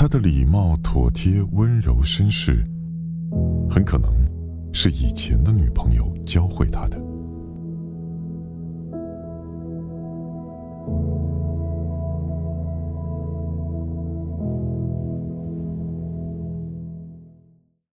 他的礼貌妥帖温柔绅士很可能是以前的女朋友教会他的。